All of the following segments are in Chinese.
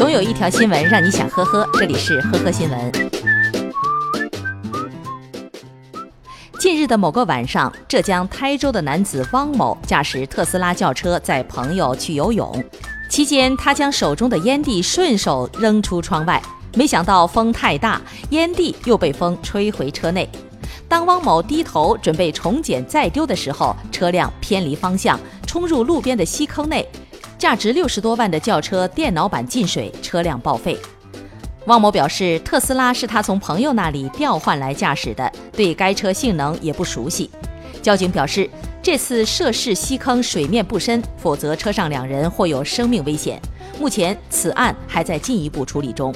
总有一条新闻让你想呵呵，这里是呵呵新闻。近日的某个晚上，浙江台州的男子汪某驾驶特斯拉轿车载朋友去游泳，期间他将手中的烟蒂顺手扔出窗外，没想到风太大，烟蒂又被风吹回车内。当汪某低头准备重捡再丢的时候，车辆偏离方向，冲入路边的溪坑内。价值六十多万的轿车电脑板进水，车辆报废。汪某表示，特斯拉是他从朋友那里调换来驾驶的，对该车性能也不熟悉。交警表示，这次涉事溪坑水面不深，否则车上两人或有生命危险。目前，此案还在进一步处理中。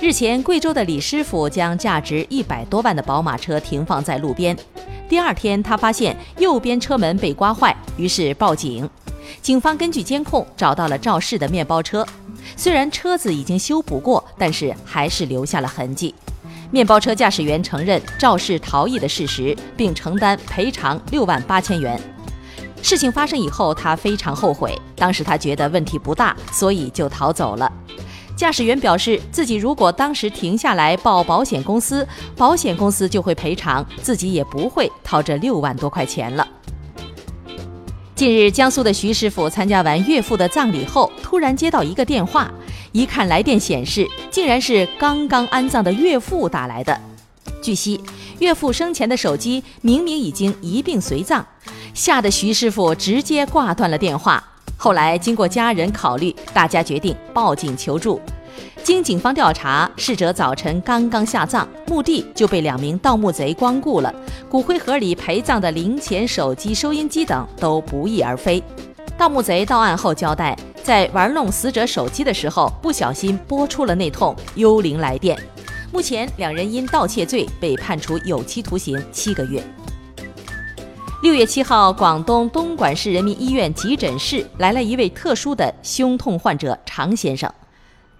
日前，贵州的李师傅将价值一百多万的宝马车停放在路边，第二天他发现右边车门被刮坏，于是报警。警方根据监控找到了肇事的面包车，虽然车子已经修补过，但是还是留下了痕迹。面包车驾驶员承认肇事逃逸的事实，并承担赔偿六万八千元。事情发生以后，他非常后悔，当时他觉得问题不大，所以就逃走了。驾驶员表示，自己如果当时停下来报保险公司，保险公司就会赔偿，自己也不会掏这六万多块钱了。近日，江苏的徐师傅参加完岳父的葬礼后，突然接到一个电话，一看来电显示，竟然是刚刚安葬的岳父打来的。据悉，岳父生前的手机明明已经一并随葬，吓得徐师傅直接挂断了电话。后来经过家人考虑，大家决定报警求助。经警方调查，逝者早晨刚刚下葬，墓地就被两名盗墓贼光顾了。骨灰盒里陪葬的零钱、手机、收音机等都不翼而飞。盗墓贼到案后交代，在玩弄死者手机的时候，不小心拨出了那通幽灵来电。目前，两人因盗窃罪被判处有期徒刑七个月。六月七号，广东东莞市人民医院急诊室来了一位特殊的胸痛患者常先生。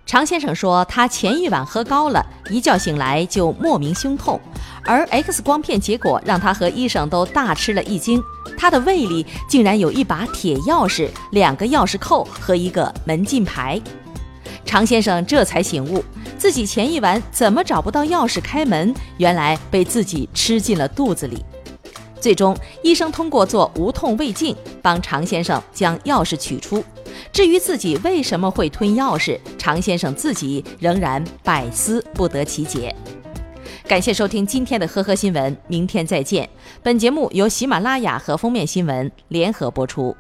常先生说，他前一晚喝高了，一觉醒来就莫名胸痛，而 X 光片结果让他和医生都大吃了一惊，他的胃里竟然有一把铁钥匙、两个钥匙扣和一个门禁牌。常先生这才醒悟，自己前一晚怎么找不到钥匙开门，原来被自己吃进了肚子里。最终，医生通过做无痛胃镜，帮常先生将钥匙取出。至于自己为什么会吞钥匙，唐先生自己仍然百思不得其解。感谢收听今天的呵呵新闻，明天再见。本节目由喜马拉雅和封面新闻联合播出。